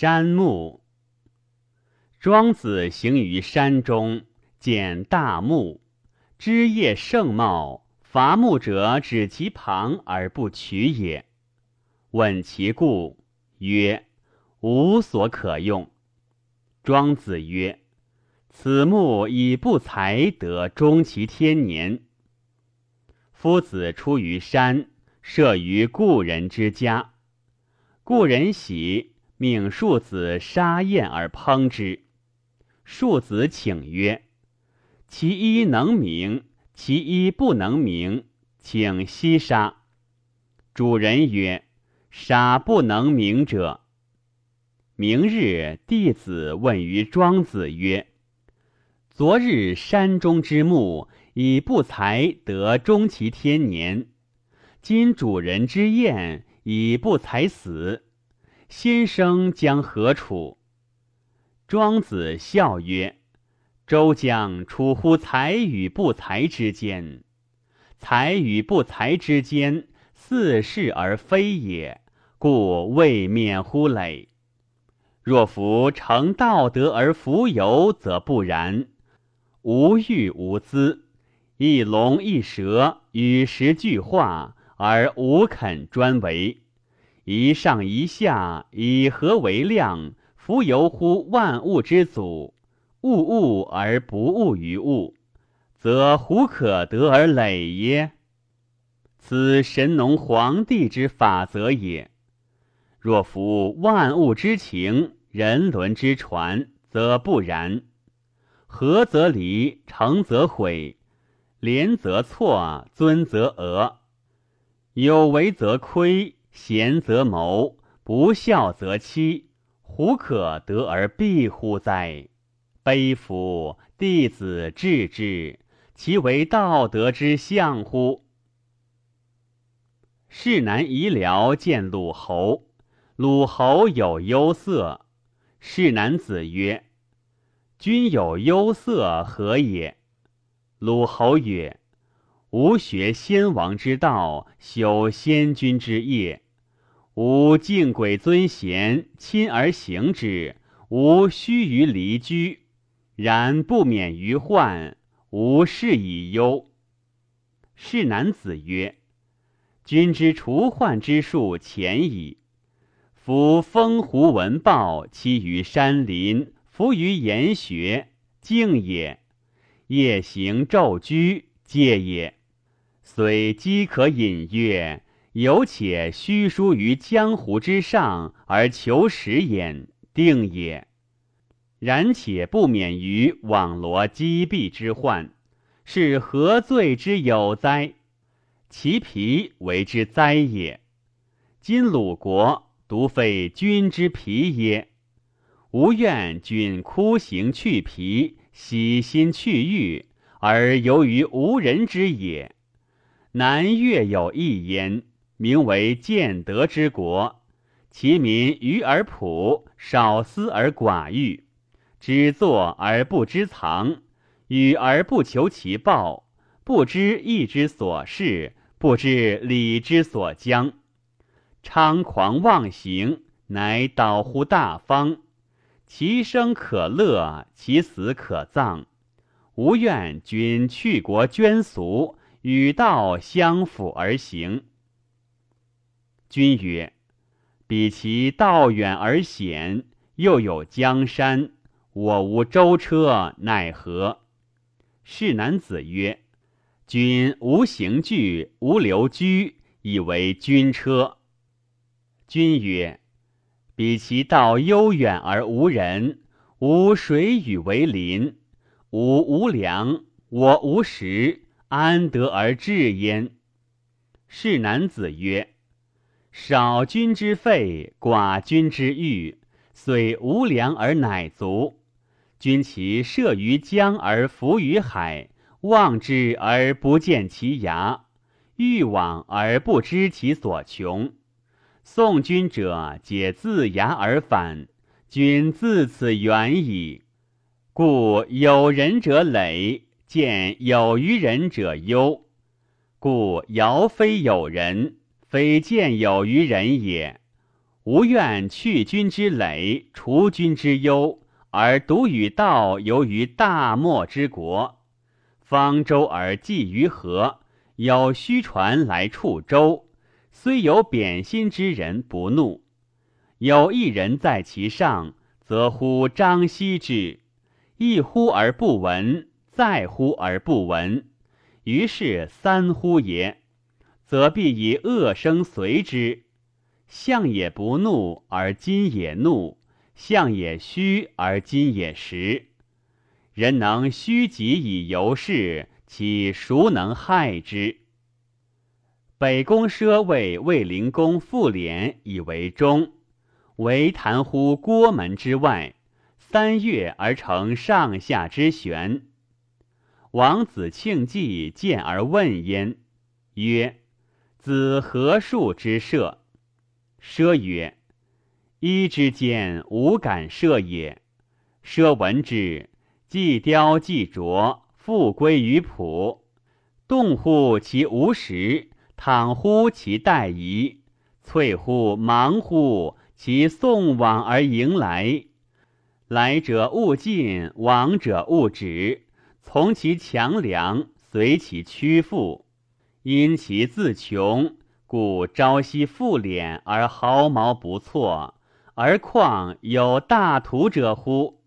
山木。庄子行于山中，见大木，枝叶盛茂，伐木者指其旁而不取也。问其故，曰：无所可用。庄子曰：此木以不才得终其天年。夫子出于山，舍于故人之家，故人喜，命庶子杀燕而烹之。庶子请曰：“其一能鸣，其一不能鸣，请息杀。”主人曰：“杀不能鸣者。”明日，弟子问于庄子曰：“昨日山中之木以不才得终其天年，今主人之燕以不才死，先生将何处？”庄子笑曰：“周将处乎才与不才之间，才与不才之间，似是而非也，故未免乎累。若夫成道德而浮游，则不然。无欲无资，一龙一蛇与时俱化，而无肯专为，一上一下，以何为量？”夫由乎万物之祖，物物而不物于物，则胡可得而累耶？此神农皇帝之法则也。若夫万物之情，人伦之传，则不然。合则离，成则毁，廉则错，尊则讹，有为则亏，贤则谋，不孝则欺。胡可得而必乎哉？悲夫！弟子至之，其为道德之象乎？士南夷僚见鲁侯，鲁侯有忧色。士南子曰：“君有忧色何也？”鲁侯曰：“吾学先王之道，修先君之业。”吾敬鬼尊贤，亲而行之；吾须于离居，然不免于患。吾事以忧。是男子曰：“君之除患之术浅矣。夫风狐闻豹，栖于山林，伏于岩穴，静也；夜行昼居，戒也。虽饥可饮乐。”有且虚疏于江湖之上而求食焉，定也；然且不免于网罗击毙之患，是何罪之有哉？其皮为之灾也。今鲁国独废君之皮耶？吾愿君哭行去皮，洗心去欲，而由于无人之也。南越有一焉。名为建德之国，其民愚而朴，少思而寡欲，知作而不知藏，与而不求其报，不知义之所事，不知礼之所将，猖狂妄行，乃导乎大方。其生可乐，其死可葬。吾愿君去国捐俗，与道相辅而行。君曰：“彼其道远而险，又有江山，我无舟车，奈何？”是男子曰：“君无行具，无留居，以为军车。”君曰：“彼其道悠远而无人，无水与为邻，吾无粮，我无食，安得而治焉？”是男子曰。少君之费，寡君之欲，虽无粮而乃足。君其射于江而浮于海，望之而不见其涯，欲往而不知其所穷。送君者，皆自崖而返。君自此远矣。故有仁者累，见有于人者忧。故尧非有人。非见有于人也，吾愿去君之累，除君之忧，而独与道游于大漠之国。方舟而寄于河，有虚船来触舟，虽有贬心之人不怒。有一人在其上，则呼张羲之，一呼而不闻，再呼而不闻，于是三呼也，则必以恶声随之。相也不怒而今也怒，相也虚而今也实。人能虚己以游世，其孰能害之？北宫奢为卫灵公复敛以为忠，唯谈乎郭门之外，三月而成上下之旋。王子庆忌见而问焉，曰：“子何数之射？”奢曰：“一之间，无敢射也。”奢闻之。既雕既琢，复归于朴。动乎其无实，躺乎其待疑，翠乎忙乎其送往而迎来。来者勿近，往者勿止。从其强梁，随其屈负。因其自穷，故朝夕复敛而毫毛不错，而况有大图者乎？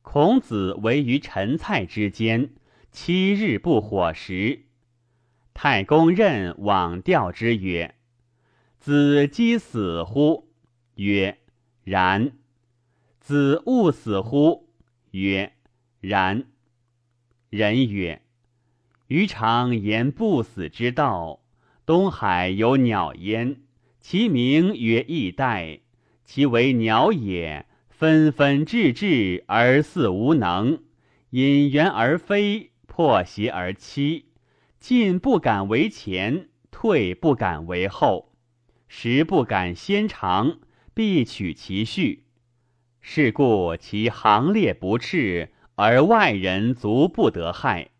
孔子为于陈蔡之间，七日不火食。太公任往调之曰：“子饥死乎？”曰：“然。”子勿死乎？曰：“然。”人曰：“余常言不死之道。东海有鸟焉，其名曰翼带，其为鸟也。”纷纷至至而似无能，引圆而飞，破邪而栖，进不敢为前，退不敢为后，时不敢先长，必取其序。是故其行列不赤，而外人足不得害，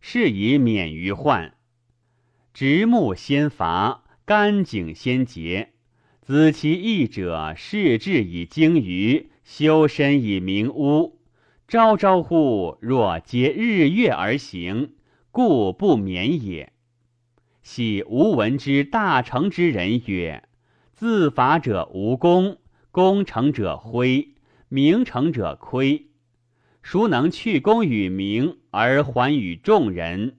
是以免于患。直木先伐，干井先竭。子其义者，视志以精于。修身以明屋，朝朝乎若皆日月而行，故不免也。喜吾闻之大成之人曰：自伐者无功，功成者灰，名成者亏。孰能去功与名而还与众人？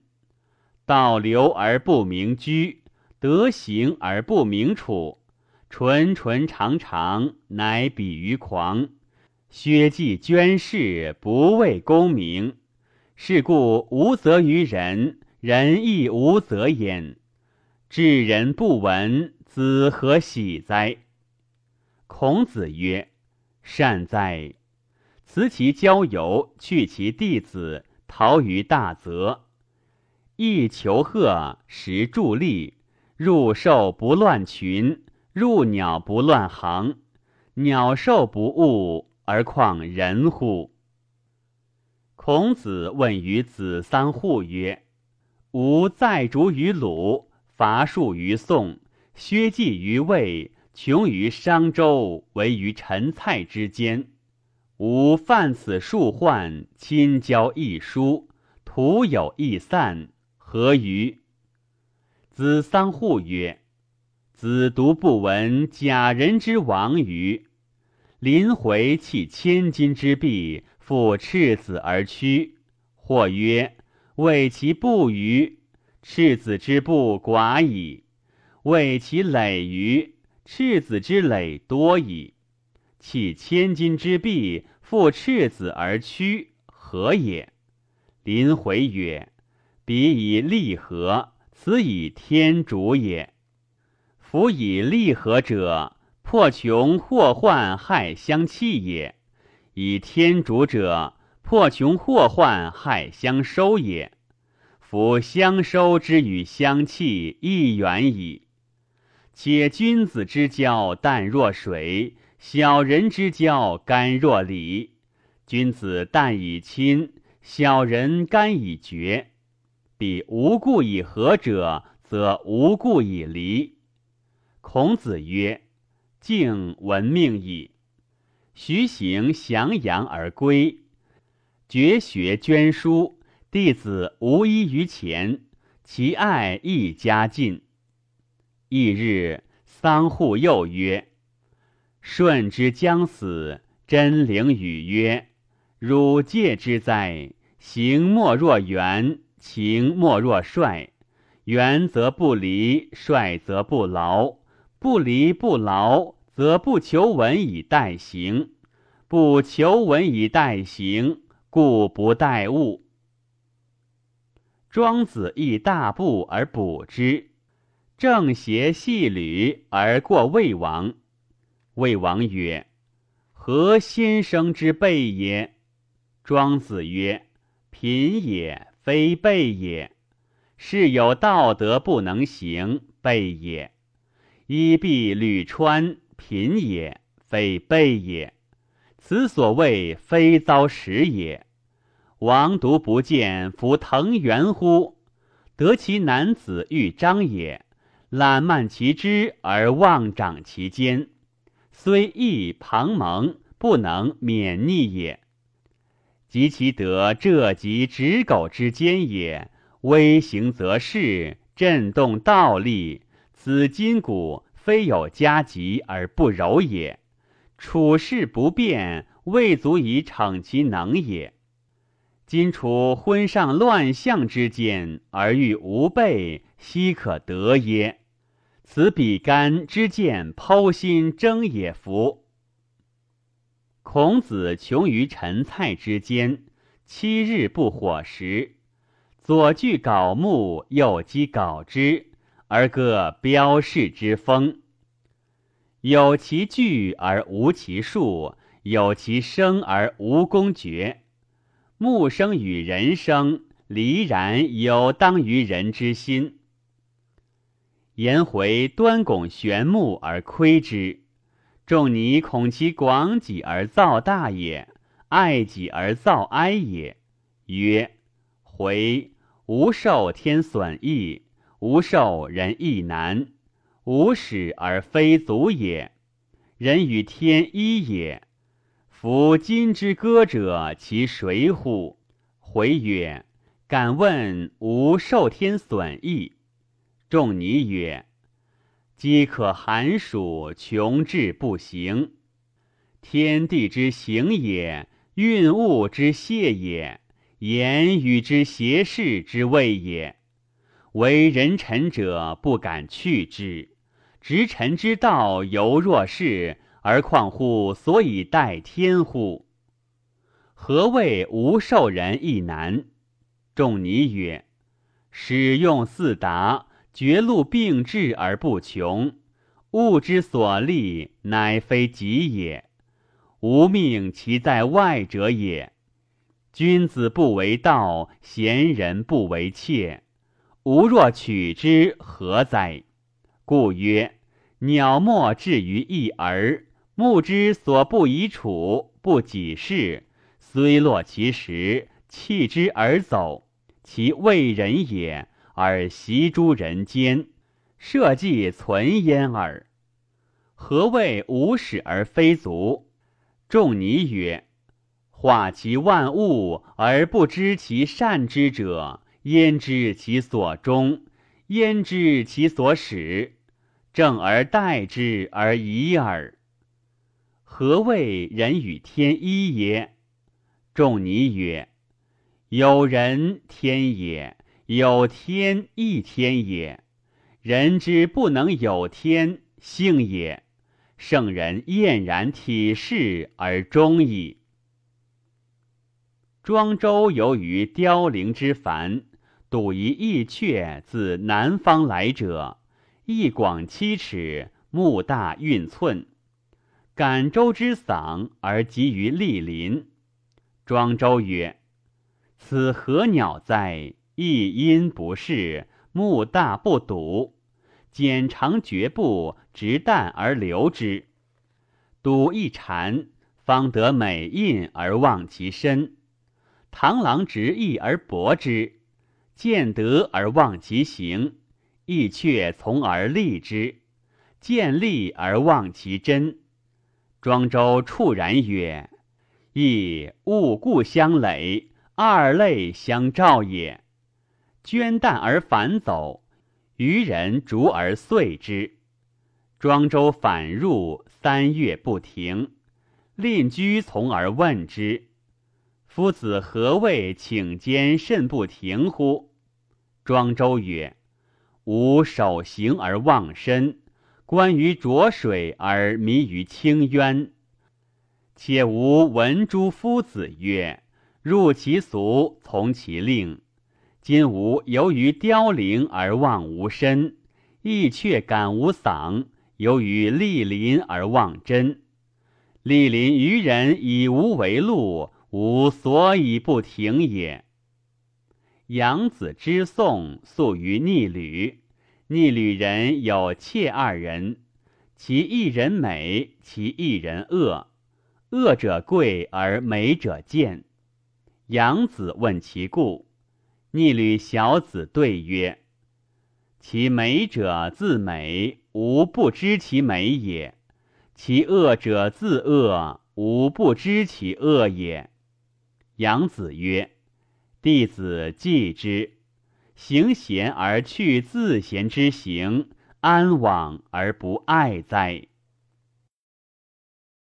道流而不明居，德行而不明处。纯纯常常，乃比于狂。薛稷捐世，不为功名。是故无责于人，人亦无责焉。至人不闻，子何喜哉？孔子曰：“善哉！辞其交游，去其弟子，逃于大泽。亦求鹤，食助力，入兽不乱群。”入鸟不乱行，鸟兽不误，而况人乎？孔子问于子桑户曰：“吾在逐于鲁，伐树于宋，削稷于魏，穷于商周，为于陈蔡之间。吾犯此数患，亲交一疏，徒有一散，何于？”子桑户曰。子独不闻假人之亡于临回弃千金之璧，复赤子而趋。或曰：为其不虞，赤子之不寡矣；为其累于，赤子之累多矣。弃千金之璧，复赤子而趋，何也？临回曰：彼以利合，此以天主也。夫以利合者，破穷祸患害相弃也；以天主者，破穷祸患害相收也。夫相收之与相弃，亦远矣。且君子之交淡若水，小人之交甘若醴。君子淡以亲，小人甘以绝。彼无故以和者，则无故以离。孔子曰：“敬闻命矣。徐行降阳而归，绝学捐书，弟子无一于前，其爱亦加尽。翌日，桑户又曰：“舜之将死，真灵语曰：‘汝戒之哉！行莫若元，情莫若帅。元则不离，帅则不劳。不离不劳，则不求闻以待行；不求闻以待行，故不待物。’庄子亦大步而补之。”正邪细履而过魏王，魏王曰：“何先生之备也？”庄子曰：“贫也，非备也。是有道德不能行，备也。衣敝履穿，贫也，非备也。此所谓非遭时也。王独不见夫藤原乎？得其男子欲张也。”懒慢其枝而妄长其间，虽易庞蒙，不能免逆也。及其得这及执狗之间也，微行则势，震动倒立。此筋骨非有加急而不柔也，处事不变，未足以逞其能也。今处昏上乱象之间，而欲无备，奚可得耶？此比干之见剖心争也夫。孔子穷于陈蔡之间，七日不火食，左锯槁木，右击槁枝，而各标示之风。有其具而无其数，有其生而无功爵。木生与人生，离然有当于人之心。颜回端拱玄木而窥之，仲尼恐其广己而造大也，爱己而造哀也。曰：回无受天损益，无受人亦难，无始而非足也。人与天一也。夫今之歌者，其谁乎？回曰：敢问无受天损益。仲尼曰：“饥渴寒暑，穷志不行。天地之行也，运物之泄也，言语之邪事之谓也。为人臣者不敢去之，执臣之道犹若是，而况乎所以待天乎？何谓无受人亦难？”仲尼曰：“使用四达。”绝路并至而不穷，物之所立，乃非己也。无命其在外者也。君子不为道，贤人不为妾。吾若取之，何哉？故曰：鸟莫至于一耳。目之所不以处，不己事，虽落其实，弃之而走，其为人也。而习诸人间，社稷存焉耳。何谓无始而非足？仲尼曰：化其万物而不知其善之者，焉知其所终？焉知其所始？正而待之而已耳。何谓人与天一也？仲尼曰：有人天也。有天亦天也，人之不能有天性也。圣人晏然体事而终矣。庄周游于凋零之繁，睹一翼雀自南方来者，翼广七尺，目大运寸。感周之嗓而集于莅临。庄周曰：“此何鸟哉？”一阴不是，目大不睹，剪长绝步，直淡而留之。睹一禅，方得美印而忘其身。螳螂执翼而搏之，见得而忘其形。翼雀从而立之，见利而忘其真。庄周触然曰：“亦物故相累，二类相照也。捐旦而反走，渔人逐而遂之。庄周反入，三月不停。令居从而问之：‘夫子何谓请间甚不停乎？’庄周曰：‘吾守行而忘身。’”关于浊水而迷于清渊，且吾闻诸夫子曰：“入其俗，从其令。”今吾由于凋零而望吾身，亦却感无嗓；由于莅临而望真。莅临于人以无为路，吾所以不停也。杨子之颂宿于逆旅。逆旅人有妾二人，其一人美，其一人恶。恶者贵而美者贱。养子问其故，逆旅小子对曰：“其美者自美，吾不知其美也；其恶者自恶，吾不知其恶也。”养子曰：“弟子记之。”行贤而去自贤之行，安往而不爱哉？